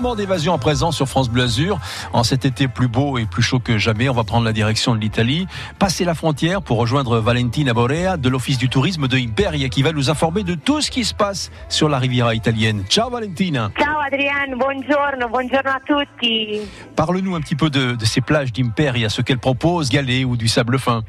moment d'évasion à présent sur France Bleu Azur. En cet été plus beau et plus chaud que jamais, on va prendre la direction de l'Italie, passer la frontière pour rejoindre Valentina Borea de l'Office du tourisme de Imperia qui va nous informer de tout ce qui se passe sur la Riviera italienne. Ciao Valentina. Ciao Adrienne, buongiorno, buongiorno a tutti. Parle-nous un petit peu de, de ces plages d'Imperia, ce qu'elle propose, galets ou du sable fin.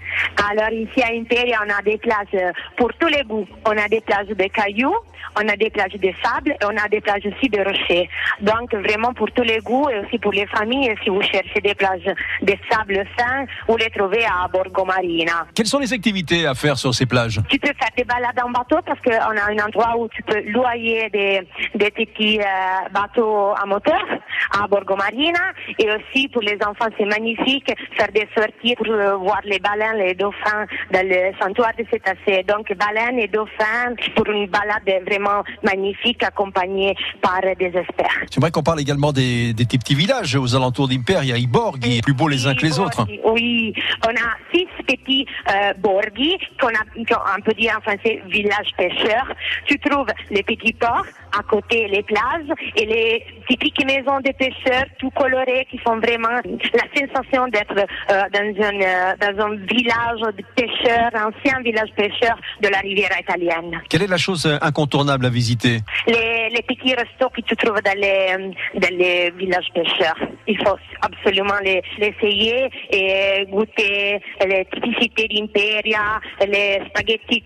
Alors ici à Imperia, on a des plages pour tous les goûts. On a des plages de cailloux, on a des plages de sable et on a des plages aussi de rochers. Donc vraiment pour tous les goûts et aussi pour les familles, si vous cherchez des plages de sable fin, vous les trouvez à Borgo Marina. Quelles sont les activités à faire sur ces plages? Tu peux faire des balades en bateau parce qu'on a un endroit où tu peux loyer des, des petits euh, bateaux à moteur à Borgo Marina et aussi pour les enfants c'est magnifique faire des sorties pour euh, voir les baleines, les dauphins dans le sanctuaire de cétacés. Donc baleines et dauphins pour une balade vraiment magnifique accompagnée par des experts. J'aimerais qu'on parle également des, des petits villages aux alentours d'Imperia, i borghi, plus beaux les uns que les autres. Oui, on a six petits euh, borghi qu'on a, qu'on peut dire en français village pêcheurs. Tu trouves les petits ports à côté les plages et les typiques maisons de pêcheurs tout colorées qui font vraiment la sensation d'être euh, dans, un, euh, dans un village de pêcheurs, ancien village pêcheur de la riviera italienne. Quelle est la chose euh, incontournable à visiter? Les, les petits restos que tu trouves dans les, dans les villages pêcheurs. Il faut absolument les, les essayer et goûter les typicités d'Imperia, les spaghettis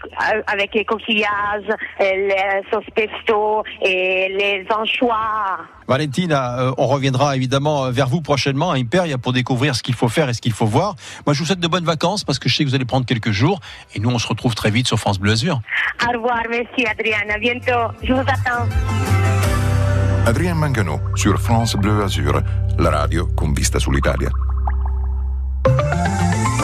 avec les coquillages, les sauces pesto et les anchois. Valentina, euh, on reviendra évidemment vers vous prochainement à Imperia pour découvrir ce qu'il faut faire et ce qu'il faut voir. Moi, je vous souhaite de bonnes vacances parce que je sais que vous allez prendre quelques jours et nous, on se retrouve très vite sur France Bleu Azur. Au revoir, merci Adrienne, à bientôt. Je vous attends. Adrien Mangano sur France Bleu Azur, la radio con vista sull'Italia.